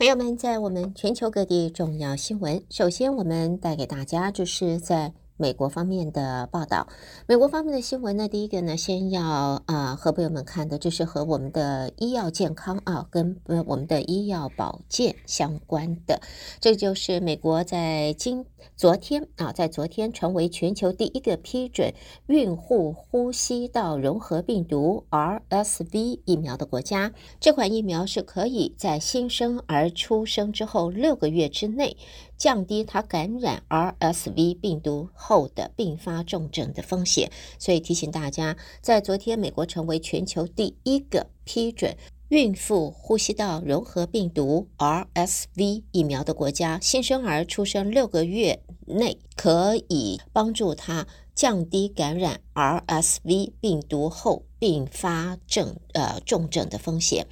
朋友们，在我们全球各地重要新闻，首先我们带给大家就是在。美国方面的报道，美国方面的新闻呢，第一个呢，先要啊、和朋友们看的，就是和我们的医药健康啊，跟我们的医药保健相关的。这就是美国在今昨天啊，在昨天成为全球第一个批准孕妇呼吸道融合病毒 RSV 疫苗的国家。这款疫苗是可以在新生儿出生之后六个月之内。降低他感染 RSV 病毒后的并发重症的风险，所以提醒大家，在昨天，美国成为全球第一个批准孕妇呼吸道融合病毒 RSV 疫苗的国家，新生儿出生六个月内可以帮助他降低感染 RSV 病毒后并发症呃重症的风险。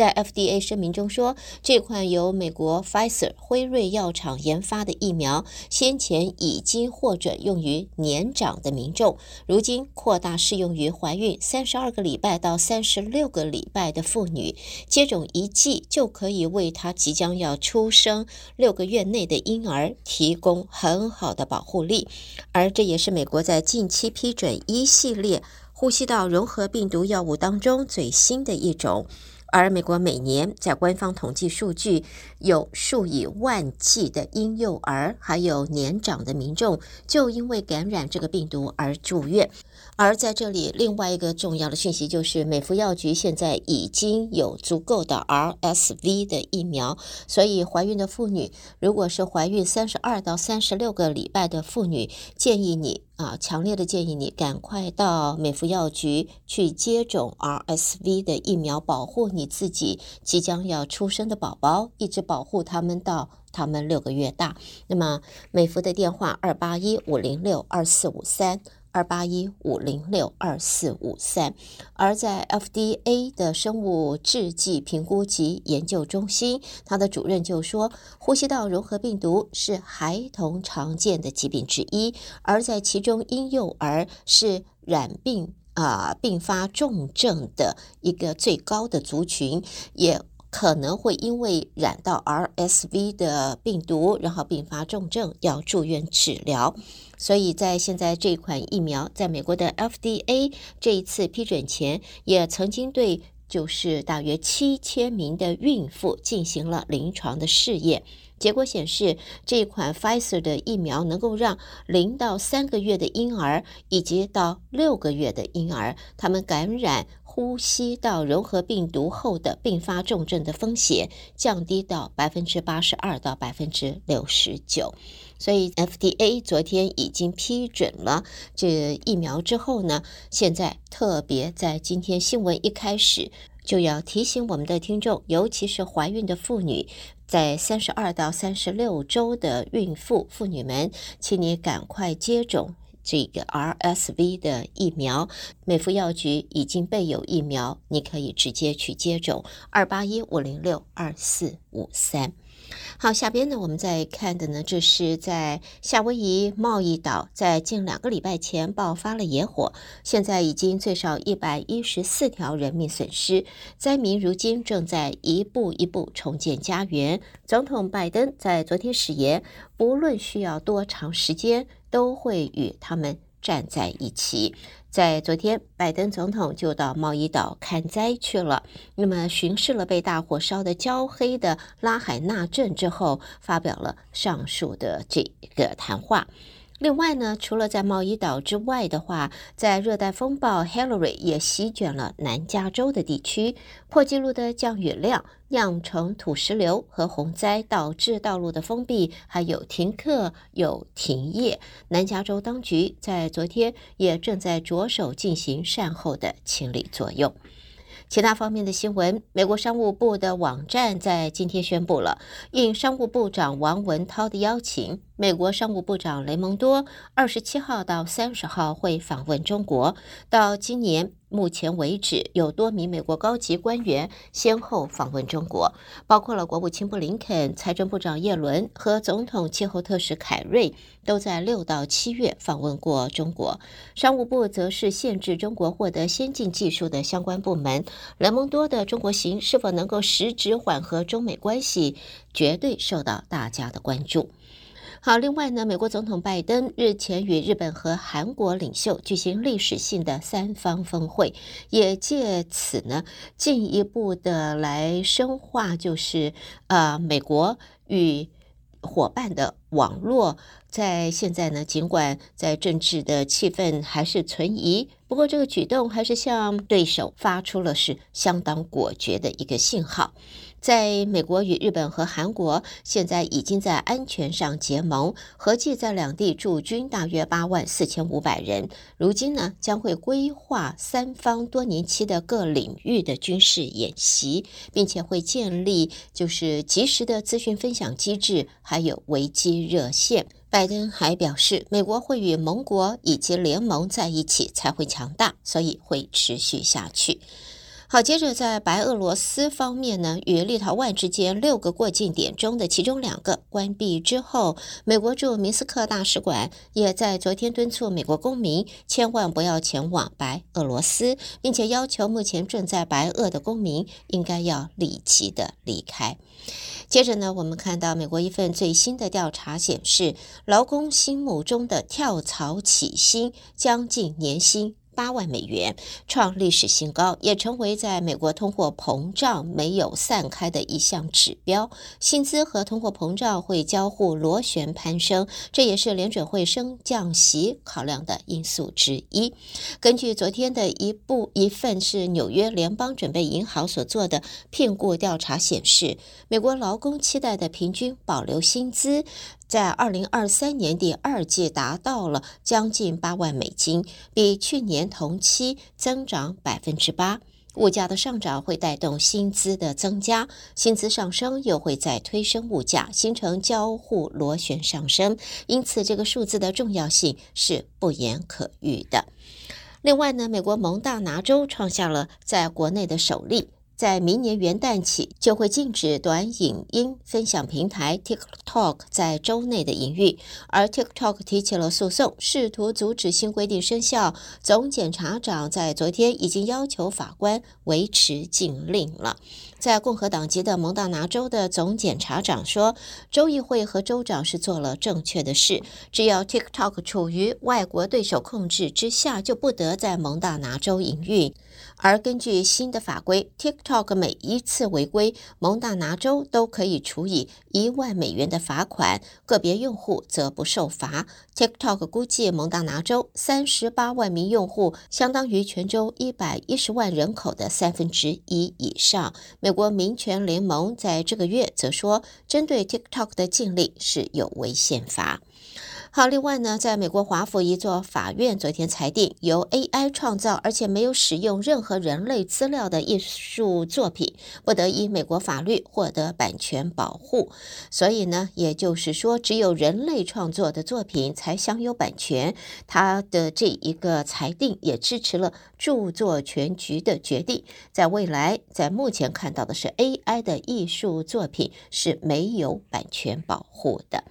在 FDA 声明中说，这款由美国 Pfizer 辉瑞药厂研发的疫苗，先前已经获准用于年长的民众，如今扩大适用于怀孕三十二个礼拜到三十六个礼拜的妇女，接种一剂就可以为她即将要出生六个月内的婴儿提供很好的保护力，而这也是美国在近期批准一系列呼吸道融合病毒药物当中最新的一种。而美国每年在官方统计数据，有数以万计的婴幼儿还有年长的民众，就因为感染这个病毒而住院。而在这里，另外一个重要的讯息就是，美服药局现在已经有足够的 RSV 的疫苗，所以怀孕的妇女，如果是怀孕三十二到三十六个礼拜的妇女，建议你。啊，强烈的建议你赶快到美孚药局去接种 RSV 的疫苗，保护你自己即将要出生的宝宝，一直保护他们到他们六个月大。那么美孚的电话二八一五零六二四五三。二八一五零六二四五三，而在 FDA 的生物制剂评估及研究中心，他的主任就说，呼吸道融合病毒是孩童常见的疾病之一，而在其中婴幼儿是染病啊并发重症的一个最高的族群，也。可能会因为染到 RSV 的病毒，然后并发重症，要住院治疗。所以在现在这款疫苗在美国的 FDA 这一次批准前，也曾经对就是大约七千名的孕妇进行了临床的试验。结果显示，这款 Pfizer 的疫苗能够让零到三个月的婴儿以及到六个月的婴儿，他们感染。呼吸道融合病毒后的并发重症的风险降低到百分之八十二到百分之六十九，所以 FDA 昨天已经批准了这疫苗之后呢，现在特别在今天新闻一开始就要提醒我们的听众，尤其是怀孕的妇女，在三十二到三十六周的孕妇妇女们，请你赶快接种。这个 RSV 的疫苗，美服药局已经备有疫苗，你可以直接去接种。二八一五零六二四五三。好，下边呢，我们再看的呢，这是在夏威夷贸易岛，在近两个礼拜前爆发了野火，现在已经最少一百一十四条人命损失，灾民如今正在一步一步重建家园。总统拜登在昨天誓言，不论需要多长时间，都会与他们站在一起。在昨天，拜登总统就到贸易岛看灾去了。那么，巡视了被大火烧得焦黑的拉海纳镇之后，发表了上述的这个谈话。另外呢，除了在贸易岛之外的话，在热带风暴 Hilary 也席卷了南加州的地区，破纪录的降雨量酿成土石流和洪灾，导致道路的封闭，还有停课、有停业。南加州当局在昨天也正在着手进行善后的清理作用。其他方面的新闻，美国商务部的网站在今天宣布了，应商务部长王文涛的邀请，美国商务部长雷蒙多二十七号到三十号会访问中国，到今年目前为止，有多名美国高级官员先后访问中国，包括了国务卿布林肯、财政部长耶伦和总统气候特使凯瑞，都在六到七月访问过中国。商务部则是限制中国获得先进技术的相关部门。雷蒙多的中国行是否能够实质缓和中美关系，绝对受到大家的关注。好，另外呢，美国总统拜登日前与日本和韩国领袖举行历史性的三方峰会，也借此呢进一步的来深化，就是呃美国与伙伴的网络。在现在呢，尽管在政治的气氛还是存疑，不过这个举动还是向对手发出了是相当果决的一个信号。在美国与日本和韩国现在已经在安全上结盟，合计在两地驻军大约八万四千五百人。如今呢，将会规划三方多年期的各领域的军事演习，并且会建立就是及时的资讯分享机制，还有危机热线。拜登还表示，美国会与盟国以及联盟在一起才会强大，所以会持续下去。好，接着在白俄罗斯方面呢，与立陶宛之间六个过境点中的其中两个关闭之后，美国驻明斯克大使馆也在昨天敦促美国公民千万不要前往白俄罗斯，并且要求目前正在白俄的公民应该要立即的离开。接着呢，我们看到美国一份最新的调查显示，劳工心目中的跳槽起薪将近年薪。八万美元创历史新高，也成为在美国通货膨胀没有散开的一项指标。薪资和通货膨胀会交互螺旋攀升，这也是联准会升降息考量的因素之一。根据昨天的一部一份是纽约联邦准备银行所做的聘雇调查显示，美国劳工期待的平均保留薪资。在二零二三年第二季达到了将近八万美金，比去年同期增长百分之八。物价的上涨会带动薪资的增加，薪资上升又会再推升物价，形成交互螺旋上升。因此，这个数字的重要性是不言可喻的。另外呢，美国蒙大拿州创下了在国内的首例。在明年元旦起，就会禁止短影音分享平台 TikTok 在州内的营运，而 TikTok 提起了诉讼，试图阻止新规定生效。总检察长在昨天已经要求法官维持禁令了。在共和党籍的蒙大拿州的总检察长说，州议会和州长是做了正确的事，只要 TikTok 处于外国对手控制之下，就不得在蒙大拿州营运。而根据新的法规，TikTok 每一次违规，蒙大拿州都可以处以一万美元的罚款，个别用户则不受罚。TikTok 估计蒙大拿州三十八万名用户，相当于全州一百一十万人口的三分之一以上。美国民权联盟在这个月则说，针对 TikTok 的禁令是有违宪法。好，另外呢，在美国华府一座法院昨天裁定，由 AI 创造而且没有使用任何人类资料的艺术作品，不得依美国法律获得版权保护。所以呢，也就是说，只有人类创作的作品才享有版权。他的这一个裁定也支持了著作权局的决定，在未来，在目前看到的是 AI 的艺术作品是没有版权保护的。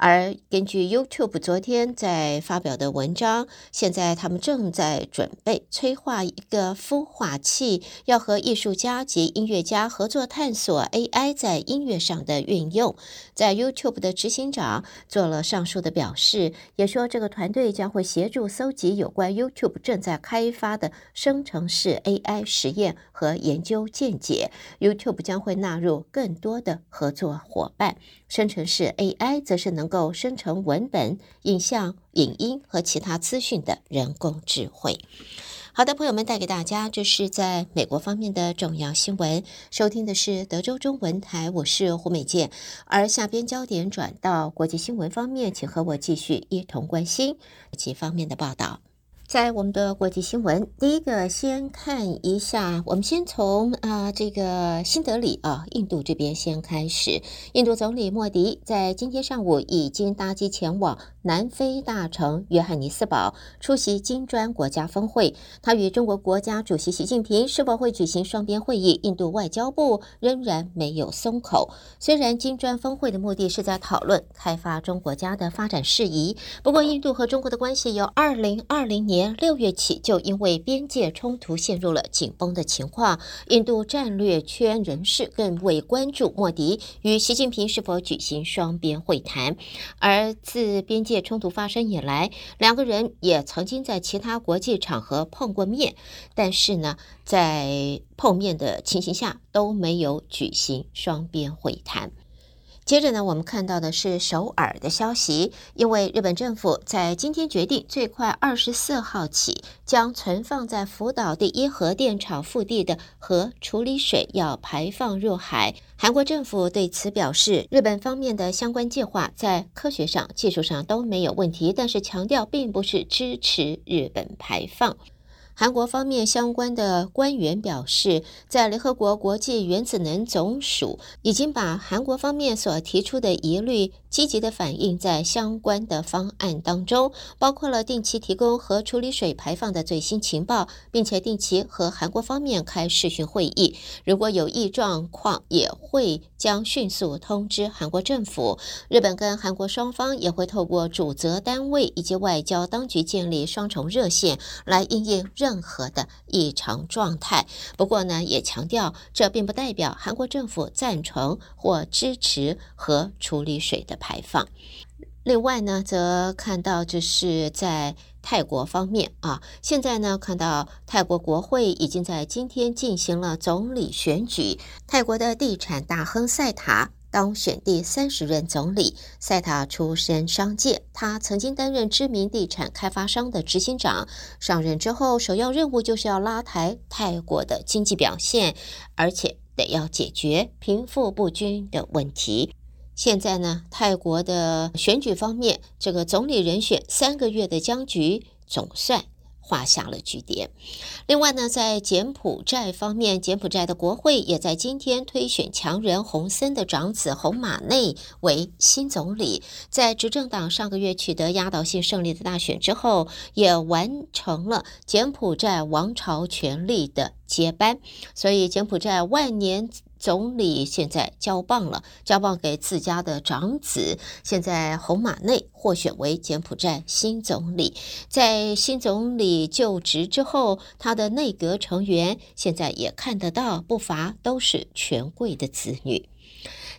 而根据 YouTube 昨天在发表的文章，现在他们正在准备催化一个孵化器，要和艺术家及音乐家合作探索 AI 在音乐上的运用。在 YouTube 的执行长做了上述的表示，也说这个团队将会协助搜集有关 YouTube 正在开发的生成式 AI 实验和研究见解。YouTube 将会纳入更多的合作伙伴。生成式 AI 则是能够生成文本、影像、影音和其他资讯的人工智慧。好的，朋友们，带给大家这是在美国方面的重要新闻。收听的是德州中文台，我是胡美健。而下边焦点转到国际新闻方面，请和我继续一同关心几方面的报道。在我们的国际新闻，第一个先看一下，我们先从啊、这个新德里啊，印度这边先开始。印度总理莫迪在今天上午已经搭机前往南非大城约翰尼斯堡出席金砖国家峰会。他与中国国家主席习近平是否会举行双边会议，印度外交部仍然没有松口。虽然金砖峰会的目的是在讨论开发中国家的发展事宜，不过印度和中国的关系由二零二零年。年六月起，就因为边界冲突陷入了紧绷的情况。印度战略圈人士更为关注莫迪与习近平是否举行双边会谈。而自边界冲突发生以来，两个人也曾经在其他国际场合碰过面，但是呢，在碰面的情形下都没有举行双边会谈。接着呢，我们看到的是首尔的消息，因为日本政府在今天决定，最快二十四号起，将存放在福岛第一核电厂腹地的核处理水要排放入海。韩国政府对此表示，日本方面的相关计划在科学上、技术上都没有问题，但是强调并不是支持日本排放。韩国方面相关的官员表示，在联合国国际原子能总署已经把韩国方面所提出的疑虑积极的反映在相关的方案当中，包括了定期提供核处理水排放的最新情报，并且定期和韩国方面开视讯会议。如果有异状况，也会将迅速通知韩国政府。日本跟韩国双方也会透过主责单位以及外交当局建立双重热线来应任。任何的异常状态，不过呢，也强调这并不代表韩国政府赞成或支持核处理水的排放。另外呢，则看到就是在泰国方面啊，现在呢，看到泰国国会已经在今天进行了总理选举，泰国的地产大亨赛塔。当选第三十任总理，赛塔出身商界，他曾经担任知名地产开发商的执行长。上任之后，首要任务就是要拉抬泰国的经济表现，而且得要解决贫富不均的问题。现在呢，泰国的选举方面，这个总理人选三个月的僵局总算画下了句点。另外呢，在柬埔寨方面，柬埔寨的国会也在今天推选强人洪森的长子洪马内为新总理。在执政党上个月取得压倒性胜利的大选之后，也完成了柬埔寨王朝权力的接班。所以，柬埔寨万年。总理现在交棒了，交棒给自家的长子。现在洪马内获选为柬埔寨新总理。在新总理就职之后，他的内阁成员现在也看得到，不乏都是权贵的子女。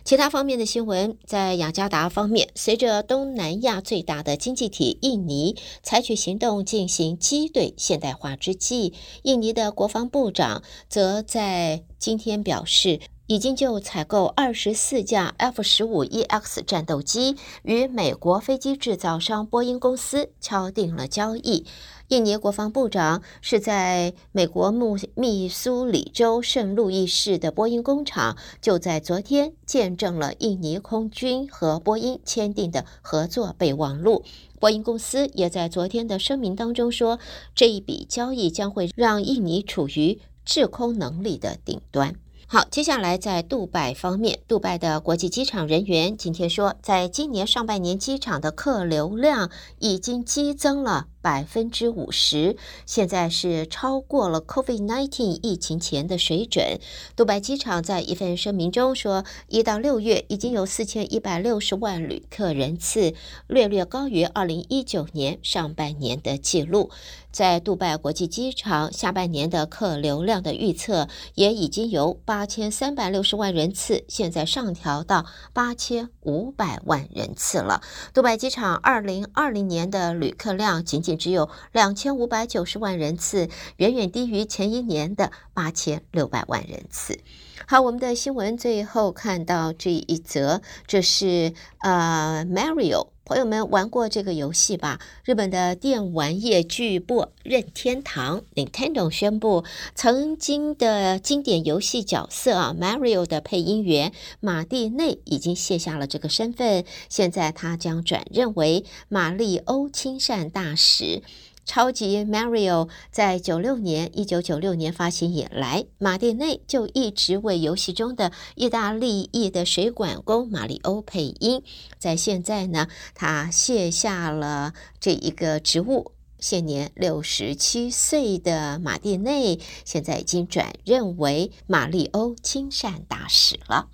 其他方面的新闻，在雅加达方面，随着东南亚最大的经济体印尼采取行动进行机队现代化之际，印尼的国防部长则在今天表示，已经就采购二十四架 F 十五 EX 战斗机与美国飞机制造商波音公司敲定了交易。印尼国防部长是在美国密密苏里州圣路易市的波音工厂，就在昨天见证了印尼空军和波音签订的合作备忘录。波音公司也在昨天的声明当中说，这一笔交易将会让印尼处于制空能力的顶端。好，接下来在杜拜方面，杜拜的国际机场人员今天说，在今年上半年机场的客流量已经激增了。百分之五十，现在是超过了 COVID-19 疫情前的水准。杜拜机场在一份声明中说，一到六月已经有四千一百六十万旅客人次，略略高于二零一九年上半年的记录。在杜拜国际机场，下半年的客流量的预测也已经由八千三百六十万人次，现在上调到八千五百万人次了。杜拜机场二零二零年的旅客量仅仅。只有两千五百九十万人次，远远低于前一年的八千六百万人次。好，我们的新闻最后看到这一则，这是呃，Mario。朋友们玩过这个游戏吧？日本的电玩业巨擘任天堂 Nintendo 宣布，曾经的经典游戏角色啊，Mario 的配音员马蒂内已经卸下了这个身份，现在他将转任为马里欧亲善大使。超级 Mario 在九六年，一九九六年发行以来，马蒂内就一直为游戏中的意大利裔的水管工马里欧配音。在现在呢，他卸下了这一个职务，现年六十七岁的马蒂内，现在已经转任为马里欧亲善大使了。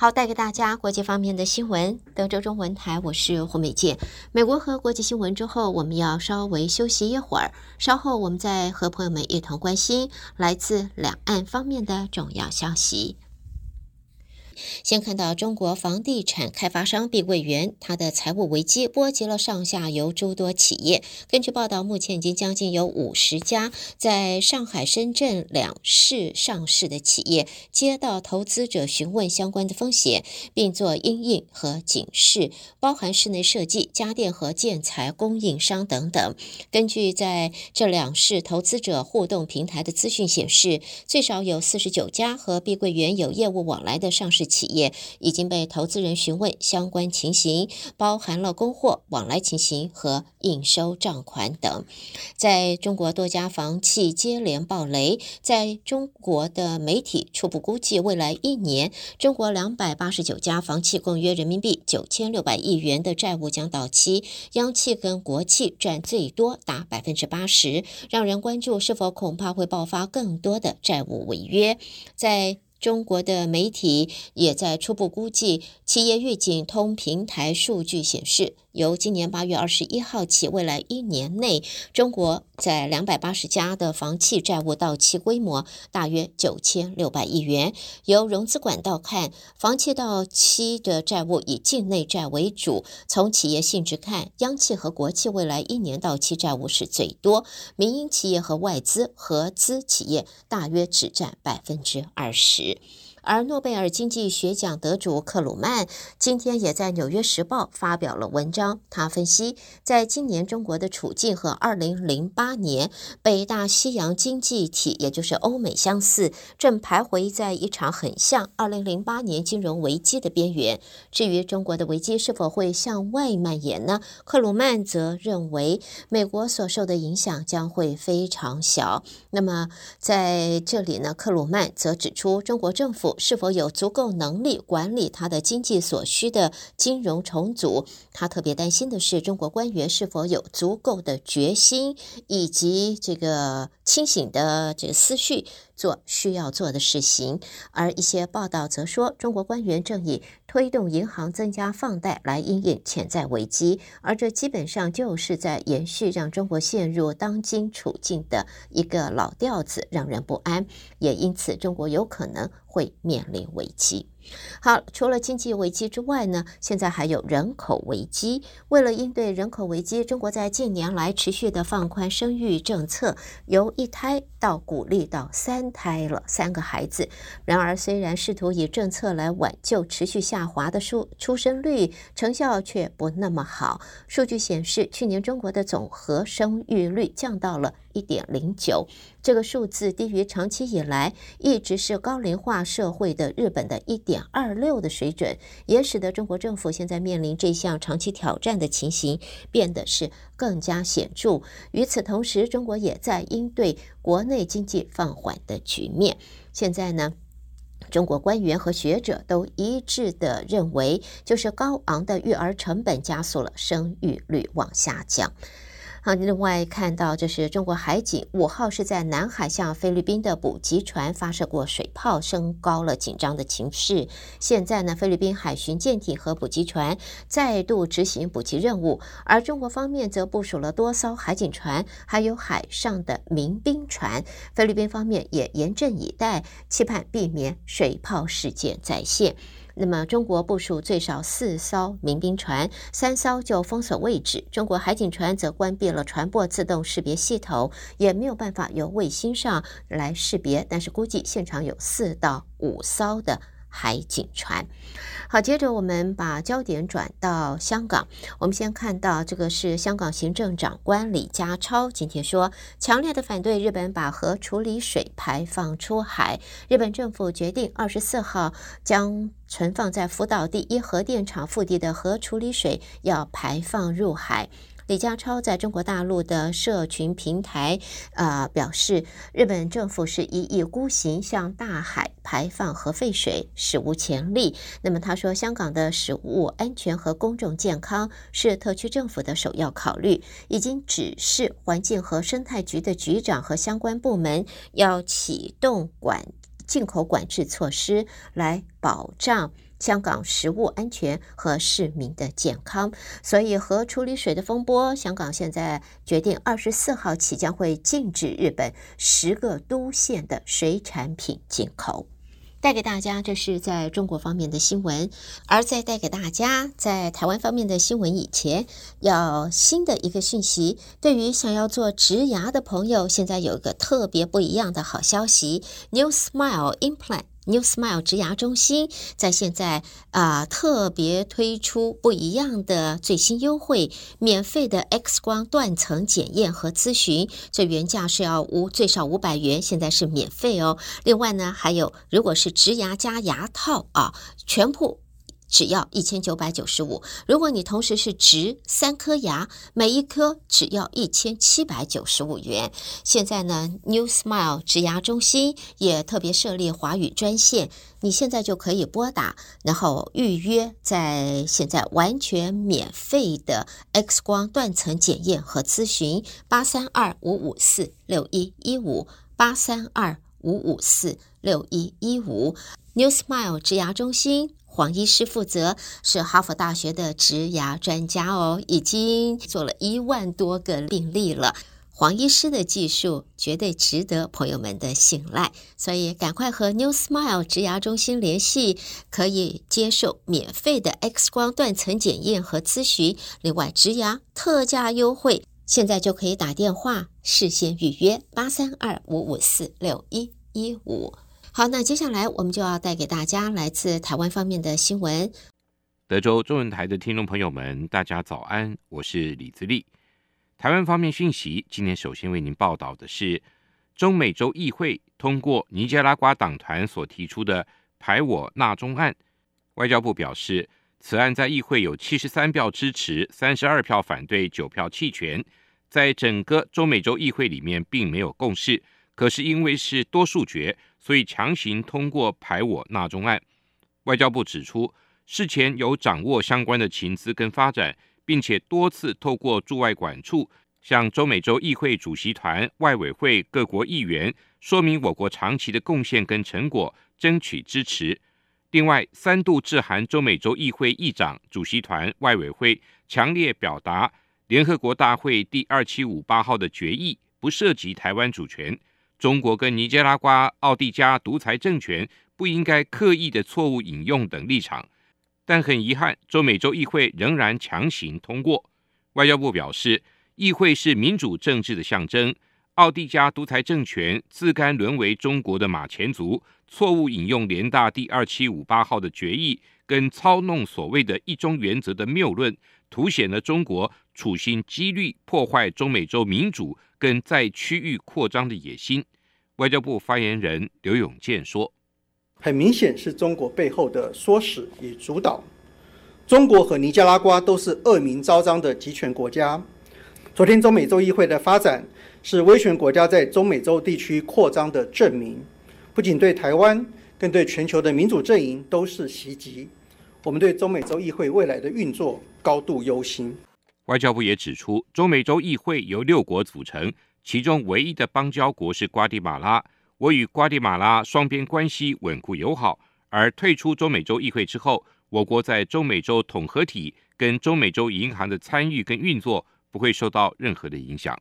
好，带给大家国际方面的新闻。德州中文台，我是胡美健。美国和国际新闻之后，我们要稍微休息一会儿，稍后我们再和朋友们一同关心来自两岸方面的重要消息。先看到中国房地产开发商碧桂园，它的财务危机波及了上下游诸多企业。根据报道，目前已经将近有五十家在上海、深圳两市上市的企业接到投资者询问相关的风险，并做因应和警示，包含室内设计、家电和建材供应商等等。根据在这两市投资者互动平台的资讯显示，最少有四十九家和碧桂园有业务往来的上市。企业已经被投资人询问相关情形，包含了供货往来情形和应收账款等。在中国多家房企接连爆雷，在中国的媒体初步估计，未来一年中国两百八十九家房企共约人民币九千六百亿元的债务将到期，央企跟国企占最多达百分之八十，让人关注是否恐怕会爆发更多的债务违约。在中国的媒体也在初步估计，企业预警通平台数据显示，由今年八月二十一号起，未来一年内，中国在两百八十家的房企债务到期规模大约九千六百亿元。由融资管道看，房企到期的债务以境内债为主。从企业性质看，央企和国企未来一年到期债务是最多，民营企业和外资合资企业大约只占百分之二十。而诺贝尔经济学奖得主克鲁曼今天也在《纽约时报》发表了文章。他分析，在今年中国的处境和2008年北大西洋经济体，也就是欧美相似，正徘徊在一场很像2008年金融危机的边缘。至于中国的危机是否会向外蔓延呢？克鲁曼则认为，美国所受的影响将会非常小。那么在这里呢，克鲁曼则指出，中国政府。是否有足够能力管理他的经济所需的金融重组？他特别担心的是，中国官员是否有足够的决心以及这个清醒的这个思绪做需要做的事情。而一些报道则说，中国官员正以推动银行增加放贷来应应潜在危机，而这基本上就是在延续让中国陷入当今处境的一个老调子，让人不安。也因此，中国有可能会面临危机。好，除了经济危机之外呢，现在还有人口危机。为了应对人口危机，中国在近年来持续的放宽生育政策，由一胎到鼓励到三胎了，三个孩子。然而，虽然试图以政策来挽救持续下滑的出出生率，成效却不那么好。数据显示，去年中国的总和生育率降到了一点零九，这个数字低于长期以来一直是高龄化社会的日本的一点二六的水准，也使得中国政府现在面临这项长期挑战的情形变得是更加显著。与此同时，中国也在应对国内经济放缓的局面。现在呢，中国官员和学者都一致的认为，就是高昂的育儿成本加速了生育率往下降。好，另外看到，这是中国海警五号是在南海向菲律宾的补给船发射过水炮，升高了紧张的情势。现在呢，菲律宾海巡舰艇和补给船再度执行补给任务，而中国方面则部署了多艘海警船，还有海上的民兵船。菲律宾方面也严阵以待，期盼避免水炮事件再现。那么，中国部署最少四艘民兵船，三艘就封锁位置。中国海警船则关闭了船舶自动识别系统，也没有办法由卫星上来识别。但是，估计现场有四到五艘的。海警船，好，接着我们把焦点转到香港。我们先看到这个是香港行政长官李家超今天说，强烈的反对日本把核处理水排放出海。日本政府决定二十四号将存放在福岛第一核电厂腹地的核处理水要排放入海。李家超在中国大陆的社群平台啊、呃、表示，日本政府是一意孤行向大海排放核废水，史无前例。那么他说，香港的食物安全和公众健康是特区政府的首要考虑，已经指示环境和生态局的局长和相关部门要启动管进口管制措施来保障。香港食物安全和市民的健康，所以核处理水的风波，香港现在决定二十四号起将会禁止日本十个都县的水产品进口。带给大家这是在中国方面的新闻，而在带给大家在台湾方面的新闻以前，要新的一个讯息，对于想要做植牙的朋友，现在有一个特别不一样的好消息：New Smile Implant。New Smile 植牙中心在现在啊、特别推出不一样的最新优惠，免费的 X 光断层检验和咨询，这原价是要五最少五百元，现在是免费哦。另外呢，还有如果是植牙加牙套啊，全部。只要一千九百九十五，如果你同时是植三颗牙，每一颗只要一千七百九十五元。现在呢，New Smile 植牙中心也特别设立华语专线，你现在就可以拨打，然后预约，在现在完全免费的 X 光断层检验和咨询，八三二五五四六一一五，八三二五五四六一一五，New Smile 植牙中心。黄医师负责，是哈佛大学的植牙专家哦，已经做了一万多个病例了。黄医师的技术绝对值得朋友们的信赖，所以赶快和 New Smile 植牙中心联系，可以接受免费的 X 光断层检验和咨询。另外，植牙特价优惠，现在就可以打电话事先预约八三二五五四六一一五。好，那接下来我们就要带给大家来自台湾方面的新闻。德州中文台的听众朋友们，大家早安，我是李自立。台湾方面讯息，今天首先为您报道的是，中美洲议会通过尼加拉瓜党团所提出的“排我纳中案”。外交部表示，此案在议会有七十三票支持，三十二票反对，九票弃权，在整个中美洲议会里面并没有共识。可是因为是多数决，所以强行通过排我纳中案。外交部指出，事前有掌握相关的情资跟发展，并且多次透过驻外馆处向中美洲议会主席团、外委会各国议员说明我国长期的贡献跟成果，争取支持。另外，三度致函中美洲议会议长、主席团、外委会，强烈表达联合国大会第二七五八号的决议不涉及台湾主权。中国跟尼加拉瓜、奥蒂加独裁政权不应该刻意的错误引用等立场，但很遗憾，中美洲议会仍然强行通过。外交部表示，议会是民主政治的象征，奥蒂加独裁政权自甘沦为中国的马前卒，错误引用联大第二七五八号的决议，跟操弄所谓的一中原则的谬论，凸显了中国处心积虑破坏中美洲民主。跟在区域扩张的野心，外交部发言人刘永健说：“很明显是中国背后的唆使与主导。中国和尼加拉瓜都是恶名昭彰的集权国家。昨天中美洲议会的发展是威权国家在中美洲地区扩张的证明，不仅对台湾，更对全球的民主阵营都是袭击。我们对中美洲议会未来的运作高度忧心。”外交部也指出，中美洲议会由六国组成，其中唯一的邦交国是瓜地马拉。我与瓜地马拉双边关系稳固友好，而退出中美洲议会之后，我国在中美洲统合体跟中美洲银行的参与跟运作不会受到任何的影响。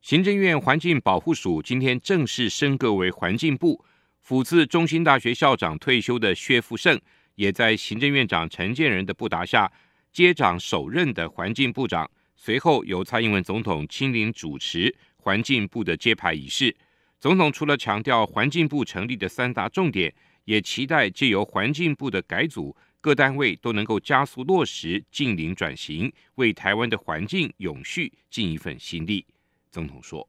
行政院环境保护署今天正式升格为环境部，辅自中心大学校长退休的薛富盛，也在行政院长陈建仁的布达下。接掌首任的环境部长，随后由蔡英文总统亲临主持环境部的揭牌仪式。总统除了强调环境部成立的三大重点，也期待借由环境部的改组，各单位都能够加速落实近零转型，为台湾的环境永续尽一份心力。总统说。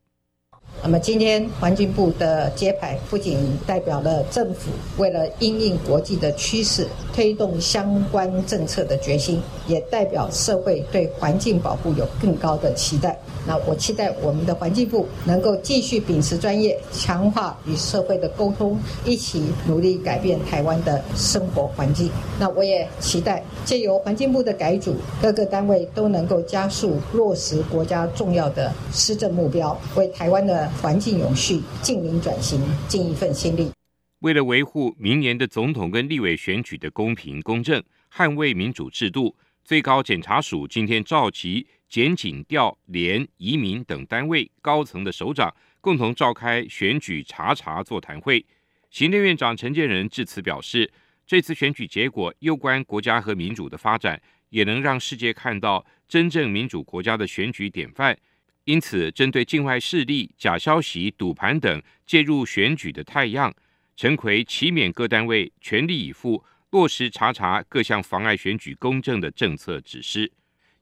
那么今天环境部的揭牌，不仅代表了政府为了因应国际的趋势，推动相关政策的决心，也代表社会对环境保护有更高的期待。那我期待我们的环境部能够继续秉持专业，强化与社会的沟通，一起努力改变台湾的生活环境。那我也期待借由环境部的改组，各个单位都能够加速落实国家重要的施政目标，为台湾的环境永续、净零转型尽一份心力。为了维护明年的总统跟立委选举的公平公正，捍卫民主制度，最高检察署今天召集检警调联移民等单位高层的首长，共同召开选举查查座谈会。行政院长陈建仁致辞表示，这次选举结果攸关国家和民主的发展，也能让世界看到真正民主国家的选举典范。因此，针对境外势力、假消息、赌盘等介入选举的太阳，陈奎期勉各单位全力以赴落实查查各项妨碍选举公正的政策指示。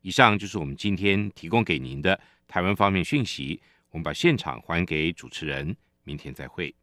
以上就是我们今天提供给您的台湾方面讯息。我们把现场还给主持人，明天再会。